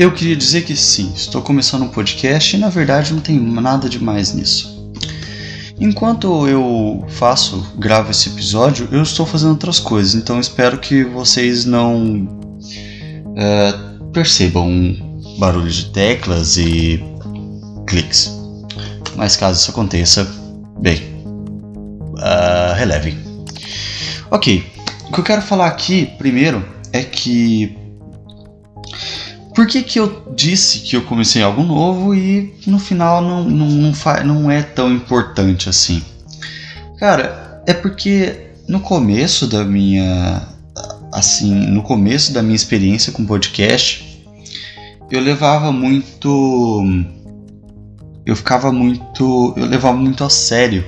eu queria dizer que sim, estou começando um podcast e na verdade não tem nada de mais nisso. Enquanto eu faço, gravo esse episódio, eu estou fazendo outras coisas, então espero que vocês não uh, percebam barulho de teclas e cliques. Mas caso isso aconteça, bem, uh, relevem. Ok, o que eu quero falar aqui primeiro é que por que, que eu disse que eu comecei algo novo e no final não, não, não, não é tão importante assim? Cara, é porque no começo da minha. Assim, no começo da minha experiência com podcast, eu levava muito. Eu ficava muito. Eu levava muito a sério.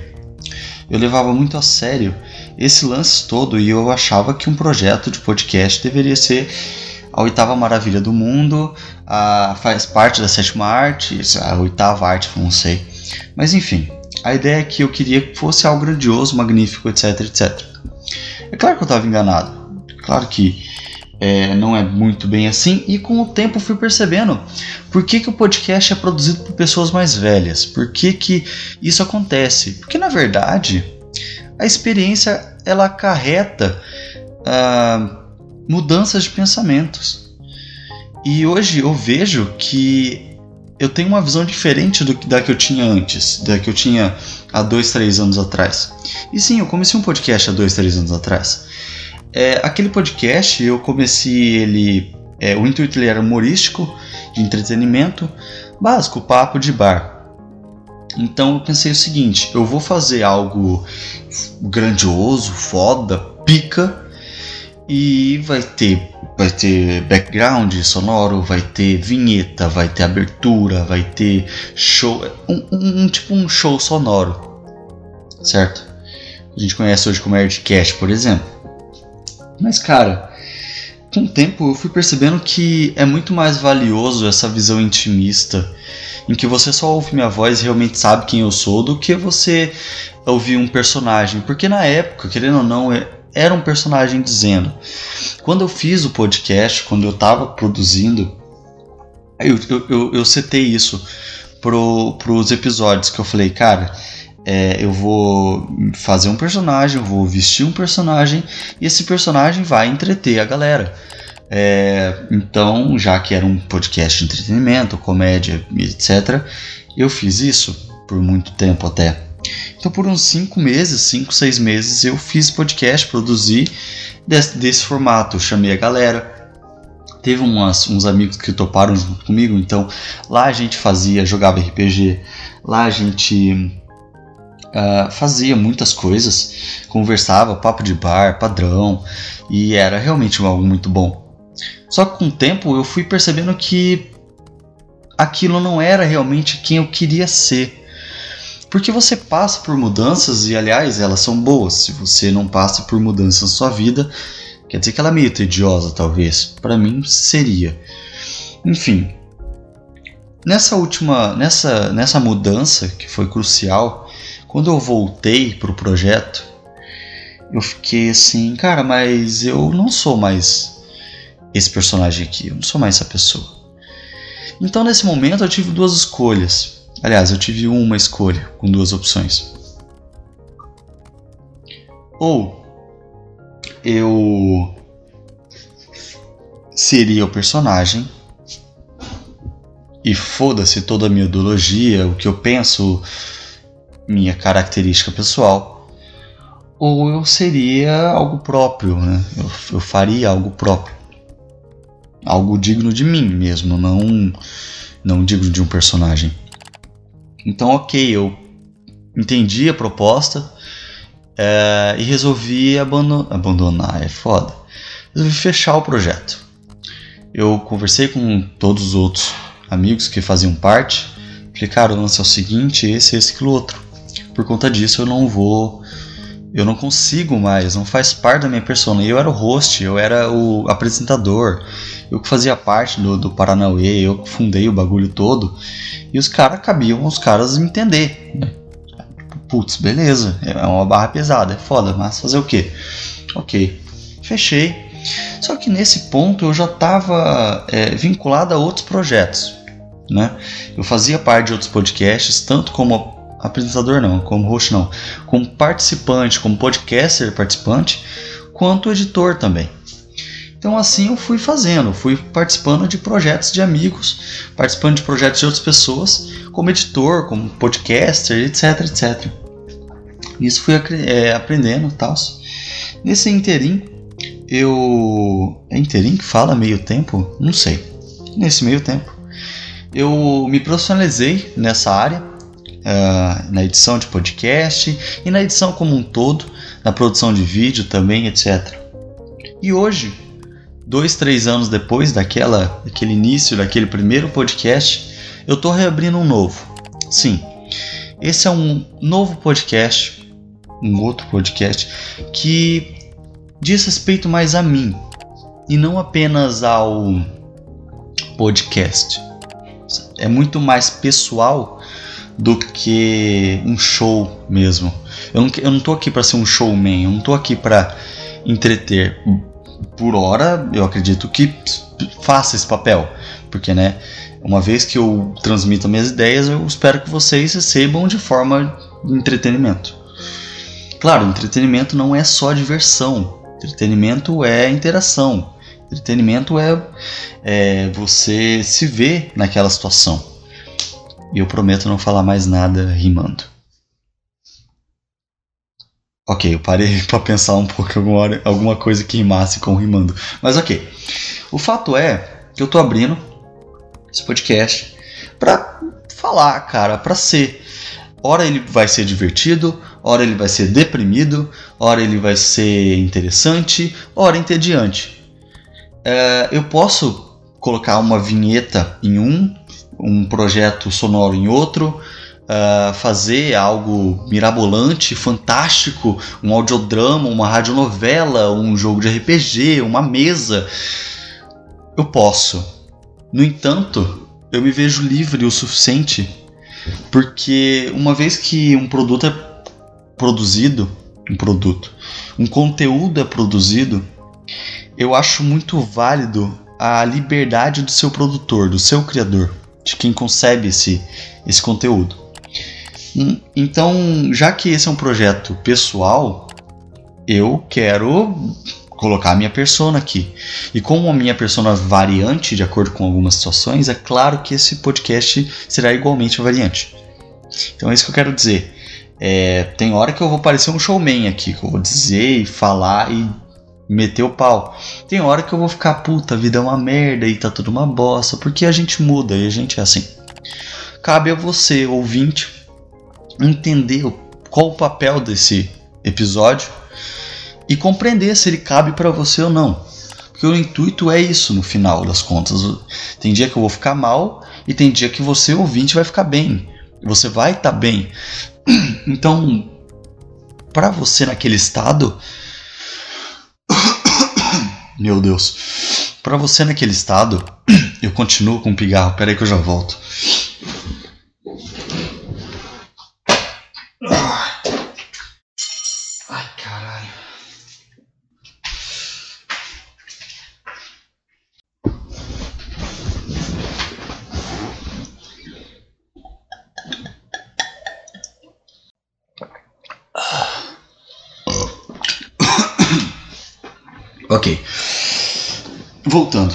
Eu levava muito a sério esse lance todo e eu achava que um projeto de podcast deveria ser a oitava maravilha do mundo, a, faz parte da sétima arte, a oitava arte, não sei. Mas enfim, a ideia é que eu queria que fosse algo grandioso, magnífico, etc, etc. É claro que eu estava enganado, claro que é, não é muito bem assim, e com o tempo fui percebendo por que, que o podcast é produzido por pessoas mais velhas, por que, que isso acontece. Porque na verdade a experiência ela acarreta. Uh, mudanças de pensamentos. E hoje eu vejo que eu tenho uma visão diferente do, da que eu tinha antes, da que eu tinha há dois, três anos atrás. E sim, eu comecei um podcast há dois, três anos atrás. É, aquele podcast eu comecei ele. É, o intuito ele era humorístico, de entretenimento, básico, papo de bar. Então eu pensei o seguinte: eu vou fazer algo grandioso, foda, pica, e vai ter vai ter background sonoro, vai ter vinheta, vai ter abertura, vai ter show, um, um, um tipo um show sonoro, certo? A gente conhece hoje como Nerdcast, por exemplo. Mas cara, com o tempo eu fui percebendo que é muito mais valioso essa visão intimista, em que você só ouve minha voz e realmente sabe quem eu sou, do que você ouvir um personagem. Porque na época, querendo ou não, é, era um personagem dizendo. Quando eu fiz o podcast, quando eu estava produzindo, eu, eu, eu, eu setei isso pro, pros episódios que eu falei, cara, é, eu vou fazer um personagem, eu vou vestir um personagem e esse personagem vai entreter a galera. É, então, já que era um podcast de entretenimento, comédia, etc., eu fiz isso por muito tempo até. Então, por uns 5 meses, 5, 6 meses, eu fiz podcast, produzi desse, desse formato. Eu chamei a galera. Teve umas, uns amigos que toparam junto comigo, então lá a gente fazia, jogava RPG, lá a gente uh, fazia muitas coisas, conversava, papo de bar, padrão, e era realmente algo muito bom. Só que com o tempo eu fui percebendo que aquilo não era realmente quem eu queria ser. Porque você passa por mudanças e, aliás, elas são boas. Se você não passa por mudanças na sua vida, quer dizer que ela é meio tediosa, talvez. Para mim, seria. Enfim, nessa última, nessa, nessa mudança que foi crucial, quando eu voltei pro projeto, eu fiquei assim, cara, mas eu não sou mais esse personagem aqui, eu não sou mais essa pessoa. Então, nesse momento, eu tive duas escolhas. Aliás, eu tive uma escolha com duas opções. Ou eu seria o personagem e foda-se toda a minha ideologia, o que eu penso, minha característica pessoal, ou eu seria algo próprio, né? eu, eu faria algo próprio, algo digno de mim mesmo, não, não digno de um personagem. Então, ok, eu entendi a proposta é, e resolvi abandonar, é foda. Resolvi fechar o projeto. Eu conversei com todos os outros amigos que faziam parte. Falei, cara, o lance é o seguinte, esse, esse, aquilo outro. Por conta disso eu não vou. Eu não consigo mais, não faz parte da minha persona. Eu era o host, eu era o apresentador, eu que fazia parte do, do Paranauê, eu que fundei o bagulho todo. E os caras cabiam os caras entender. Putz, beleza, é uma barra pesada, é foda, mas fazer o quê? Ok, fechei. Só que nesse ponto eu já estava é, vinculado a outros projetos. Né? Eu fazia parte de outros podcasts, tanto como apresentador não, como host não, como participante, como podcaster participante, quanto editor também. Então assim eu fui fazendo, fui participando de projetos de amigos, participando de projetos de outras pessoas, como editor, como podcaster, etc, etc. Isso fui é, aprendendo, tal. Nesse interim, eu é interim que fala meio tempo, não sei. Nesse meio tempo, eu me profissionalizei nessa área, uh, na edição de podcast e na edição como um todo, na produção de vídeo também, etc. E hoje dois, três anos depois daquela, daquele início, daquele primeiro podcast, eu estou reabrindo um novo. Sim, esse é um novo podcast, um outro podcast que diz respeito mais a mim e não apenas ao podcast. É muito mais pessoal do que um show mesmo. Eu não, eu não tô aqui para ser um showman, eu não tô aqui para entreter por hora, eu acredito que faça esse papel, porque, né, uma vez que eu transmito minhas ideias, eu espero que vocês recebam de forma de entretenimento. Claro, entretenimento não é só diversão, entretenimento é interação, entretenimento é, é você se ver naquela situação. E eu prometo não falar mais nada rimando. Ok, eu parei para pensar um pouco alguma, alguma coisa que rimasse com rimando. Mas ok. O fato é que eu tô abrindo esse podcast para falar, cara, para ser. Ora ele vai ser divertido, ora ele vai ser deprimido, ora ele vai ser interessante, ora entediante. É, eu posso colocar uma vinheta em um, um projeto sonoro em outro, uh, fazer algo mirabolante, fantástico, um audiodrama, uma radionovela, um jogo de RPG, uma mesa. Eu posso. No entanto, eu me vejo livre o suficiente porque uma vez que um produto é produzido, um produto, um conteúdo é produzido, eu acho muito válido a liberdade do seu produtor, do seu criador, de quem concebe esse, esse conteúdo. Hum, então, já que esse é um projeto pessoal, eu quero colocar a minha persona aqui. E como a minha persona variante de acordo com algumas situações, é claro que esse podcast será igualmente variante. Então é isso que eu quero dizer. É, tem hora que eu vou parecer um showman aqui, que eu vou dizer e falar e meter o pau. Tem hora que eu vou ficar, puta, a vida é uma merda e tá tudo uma bosta, porque a gente muda e a gente é assim. Cabe a você, ouvinte, entender qual o papel desse episódio e compreender se ele cabe para você ou não. Porque o intuito é isso no final das contas. Tem dia que eu vou ficar mal e tem dia que você, ouvinte, vai ficar bem. Você vai estar tá bem. Então, para você naquele estado. Meu Deus. Para você naquele estado, eu continuo com o pigarro. Pera aí que eu já volto. Ok. Voltando,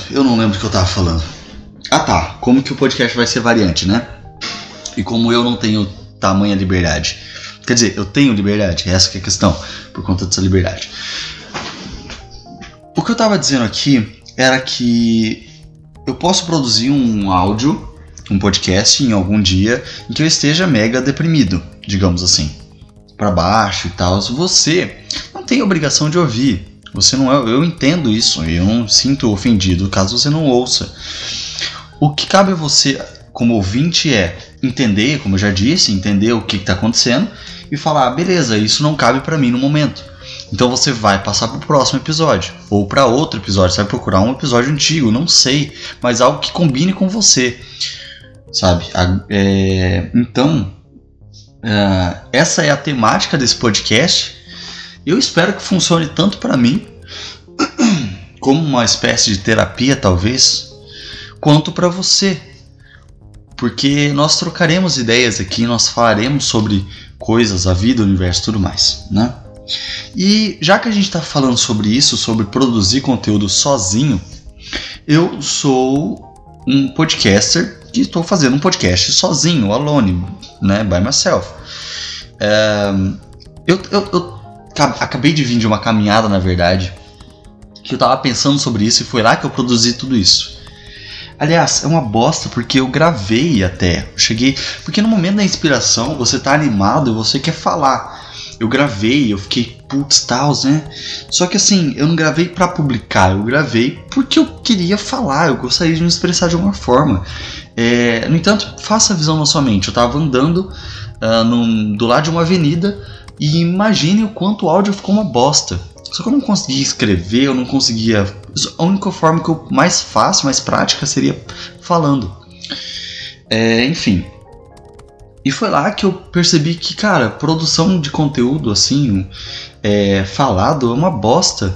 eu não lembro o que eu tava falando. Ah tá, como que o podcast vai ser variante, né? E como eu não tenho tamanha liberdade. Quer dizer, eu tenho liberdade, essa é a questão, por conta dessa liberdade. O que eu tava dizendo aqui era que eu posso produzir um áudio, um podcast em algum dia em que eu esteja mega deprimido, digamos assim, para baixo e tal. Você não tem obrigação de ouvir. Você não é, eu entendo isso e eu não sinto ofendido caso você não ouça. O que cabe a você como ouvinte é entender, como eu já disse, entender o que está acontecendo e falar, ah, beleza, isso não cabe para mim no momento. Então você vai passar para o próximo episódio ou para outro episódio, você vai procurar um episódio antigo, não sei, mas algo que combine com você, sabe? É, então é, essa é a temática desse podcast eu espero que funcione tanto para mim como uma espécie de terapia, talvez, quanto para você. Porque nós trocaremos ideias aqui, nós falaremos sobre coisas, a vida, o universo, tudo mais, né? E já que a gente está falando sobre isso, sobre produzir conteúdo sozinho, eu sou um podcaster que estou fazendo um podcast sozinho, alone, né, by myself. É, eu, eu, eu acabei de vir de uma caminhada, na verdade, que eu tava pensando sobre isso e foi lá que eu produzi tudo isso. Aliás, é uma bosta porque eu gravei até. Eu cheguei. Porque no momento da inspiração você tá animado e você quer falar. Eu gravei, eu fiquei putz, tal, né? Só que assim, eu não gravei para publicar, eu gravei porque eu queria falar, eu gostaria de me expressar de alguma forma. É, no entanto, faça a visão na sua mente. Eu tava andando uh, num, do lado de uma avenida e imagine o quanto o áudio ficou uma bosta. Só que eu não conseguia escrever, eu não conseguia. A única forma que eu mais fácil, mais prática seria falando. É, enfim. E foi lá que eu percebi que, cara, produção de conteúdo assim, é, falado, é uma bosta.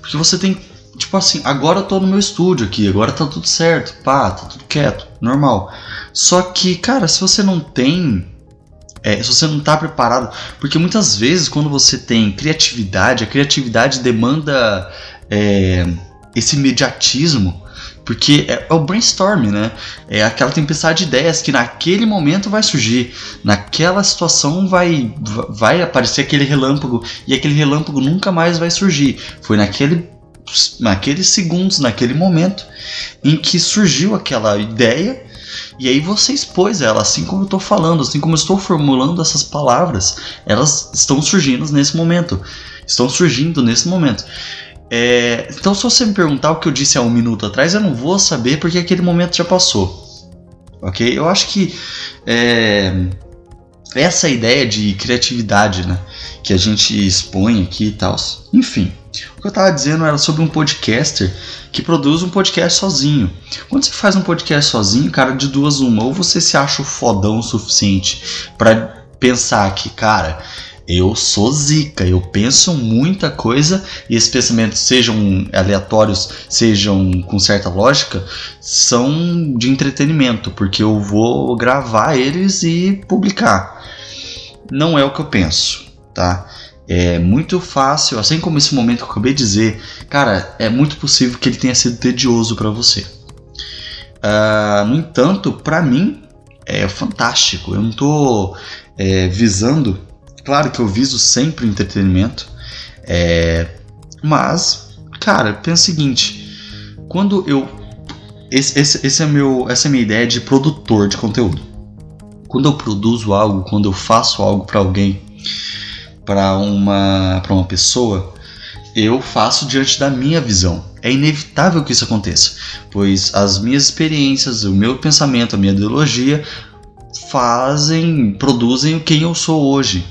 Porque você tem. Tipo assim, agora eu tô no meu estúdio aqui, agora tá tudo certo, pá, tá tudo quieto, normal. Só que, cara, se você não tem é, se você não está preparado, porque muitas vezes quando você tem criatividade, a criatividade demanda é, esse imediatismo, porque é, é, o brainstorm, né? É aquela tempestade de ideias que naquele momento vai surgir, naquela situação vai, vai aparecer aquele relâmpago e aquele relâmpago nunca mais vai surgir. Foi naquele naqueles segundos, naquele momento em que surgiu aquela ideia e aí você expôs ela, assim como eu estou falando, assim como eu estou formulando essas palavras, elas estão surgindo nesse momento. Estão surgindo nesse momento. É, então, se você me perguntar o que eu disse há um minuto atrás, eu não vou saber porque aquele momento já passou. Ok? Eu acho que é, essa ideia de criatividade né, que a gente expõe aqui e tal. Enfim, o que eu estava dizendo era sobre um podcaster que produz um podcast sozinho. Quando você faz um podcast sozinho, cara, de duas uma, ou você se acha o fodão o suficiente para pensar que, cara, eu sou zica, eu penso muita coisa e esses pensamentos, sejam aleatórios, sejam com certa lógica, são de entretenimento, porque eu vou gravar eles e publicar. Não é o que eu penso, tá? É muito fácil, assim como esse momento que eu acabei de dizer, cara, é muito possível que ele tenha sido tedioso para você. Uh, no entanto, para mim é fantástico. Eu não tô é, visando, claro que eu viso sempre entretenimento, é, mas, cara, pensa o seguinte: quando eu esse, esse, esse é meu, essa é a minha ideia de produtor de conteúdo. Quando eu produzo algo, quando eu faço algo para alguém, para uma, para uma pessoa, eu faço diante da minha visão. É inevitável que isso aconteça, pois as minhas experiências, o meu pensamento, a minha ideologia fazem, produzem quem eu sou hoje.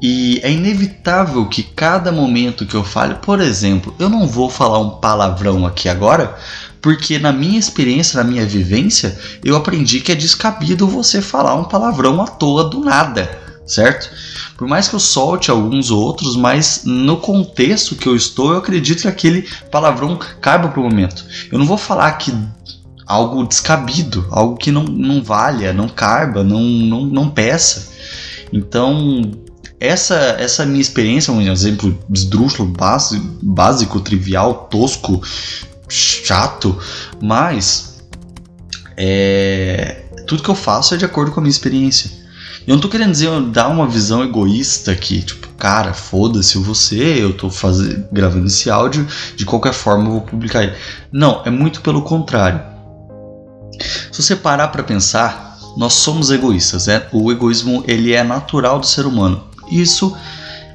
E é inevitável que cada momento que eu fale, por exemplo, eu não vou falar um palavrão aqui agora, porque na minha experiência, na minha vivência, eu aprendi que é descabido você falar um palavrão à toa do nada certo? Por mais que eu solte alguns outros, mas no contexto que eu estou, eu acredito que aquele palavrão caiba para o momento. Eu não vou falar que algo descabido, algo que não, não valha, não caiba, não, não, não peça. Então, essa, essa minha experiência, um exemplo esdrúxulo, básico, trivial, tosco, chato, mas é, tudo que eu faço é de acordo com a minha experiência. Eu não tô querendo dizer dar uma visão egoísta aqui, tipo, cara, foda-se você, eu tô fazendo, gravando esse áudio, de qualquer forma eu vou publicar ele. Não, é muito pelo contrário. Se você parar para pensar, nós somos egoístas, né? O egoísmo ele é natural do ser humano. Isso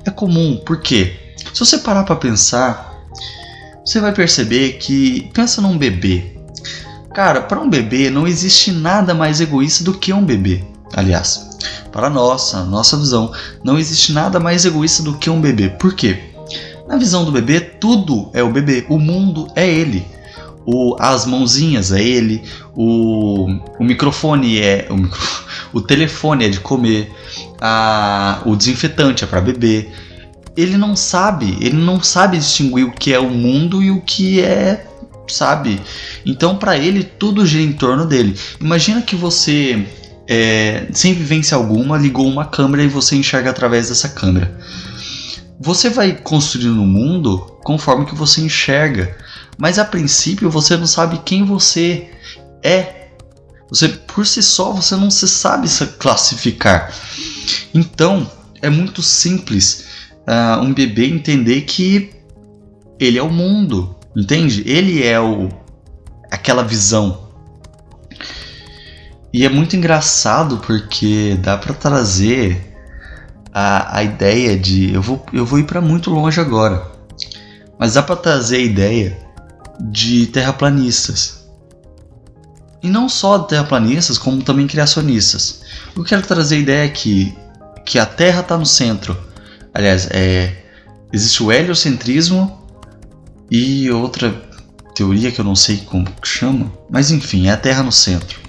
é comum, por quê? Se você parar para pensar, você vai perceber que pensa num bebê. Cara, para um bebê não existe nada mais egoísta do que um bebê. Aliás, para nossa, nossa visão, não existe nada mais egoísta do que um bebê. Por quê? Na visão do bebê, tudo é o bebê, o mundo é ele. O, as mãozinhas é ele, o, o microfone é. O, o telefone é de comer, a, o desinfetante é para beber. ele não sabe, ele não sabe distinguir o que é o mundo e o que é, sabe? Então, para ele, tudo gira em torno dele. Imagina que você, é, sem vivência alguma, ligou uma câmera e você enxerga através dessa câmera. Você vai construindo o um mundo conforme que você enxerga, mas a princípio você não sabe quem você é. Você por si só você não se sabe se classificar. Então é muito simples uh, um bebê entender que ele é o mundo, entende? Ele é o aquela visão. E é muito engraçado porque dá para trazer a, a ideia de eu vou, eu vou ir para muito longe agora, mas dá para trazer a ideia de terraplanistas. E não só terraplanistas, como também criacionistas. Eu quero trazer a ideia aqui que a Terra está no centro. Aliás, é, existe o heliocentrismo e outra teoria que eu não sei como chama, mas enfim, é a Terra no centro.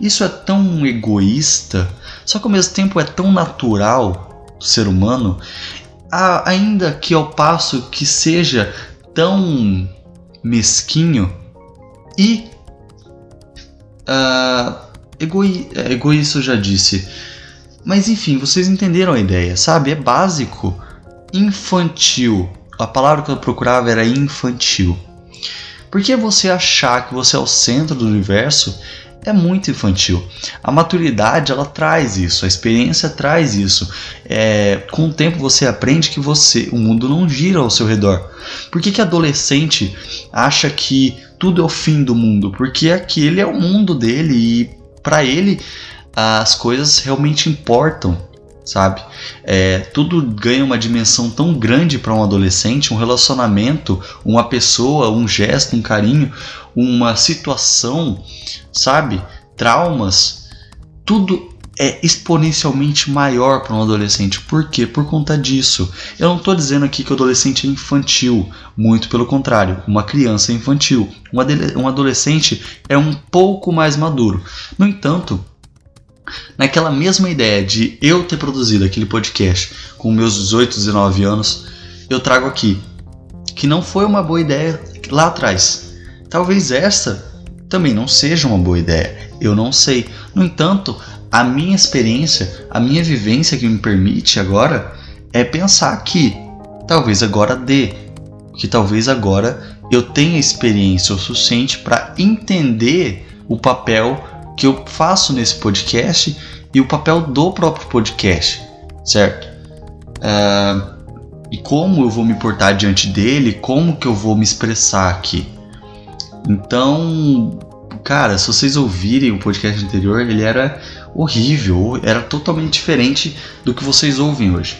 Isso é tão egoísta, só que ao mesmo tempo é tão natural do ser humano, ainda que ao passo que seja tão mesquinho e uh, egoi egoísta, eu já disse. Mas enfim, vocês entenderam a ideia, sabe? É básico, infantil. A palavra que eu procurava era infantil. Porque você achar que você é o centro do universo é muito infantil. A maturidade ela traz isso, a experiência traz isso. É, com o tempo você aprende que você, o mundo não gira ao seu redor. Por que, que adolescente acha que tudo é o fim do mundo? Porque aquele é o mundo dele e para ele as coisas realmente importam sabe? É, tudo ganha uma dimensão tão grande para um adolescente, um relacionamento, uma pessoa, um gesto, um carinho, uma situação, sabe? Traumas, tudo é exponencialmente maior para um adolescente. Por quê? Por conta disso. Eu não estou dizendo aqui que o adolescente é infantil, muito pelo contrário, uma criança é infantil. Um adolescente é um pouco mais maduro. No entanto, naquela mesma ideia de eu ter produzido aquele podcast com meus 18, 19 anos, eu trago aqui que não foi uma boa ideia lá atrás. Talvez esta também não seja uma boa ideia. Eu não sei. No entanto, a minha experiência, a minha vivência que me permite agora é pensar que talvez agora dê, que talvez agora eu tenha experiência o suficiente para entender o papel que eu faço nesse podcast e o papel do próprio podcast, certo? Uh, e como eu vou me portar diante dele, como que eu vou me expressar aqui. Então, cara, se vocês ouvirem o podcast anterior, ele era horrível, era totalmente diferente do que vocês ouvem hoje.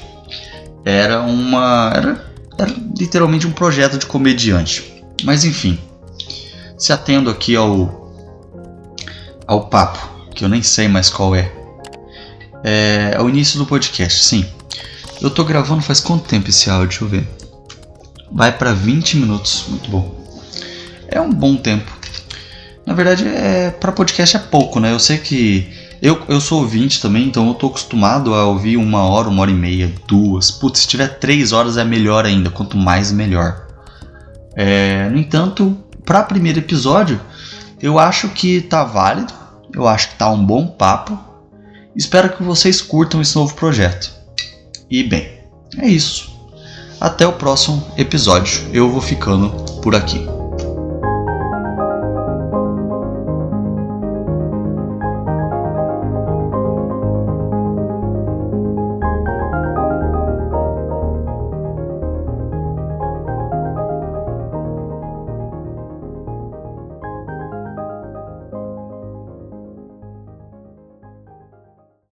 Era uma. Era, era literalmente um projeto de comediante. Mas enfim, se atendo aqui ao ao papo, que eu nem sei mais qual é. É, ao início do podcast, sim. Eu tô gravando faz quanto tempo esse áudio? Deixa eu ver. Vai para 20 minutos, muito bom. É um bom tempo. Na verdade, é para podcast é pouco, né? Eu sei que eu, eu sou ouvinte também, então eu tô acostumado a ouvir uma hora, uma hora e meia, duas. Putz, se tiver três horas é melhor ainda, quanto mais melhor. É, no entanto, para primeiro episódio, eu acho que tá válido, eu acho que tá um bom papo. Espero que vocês curtam esse novo projeto. E bem, é isso. Até o próximo episódio. Eu vou ficando por aqui.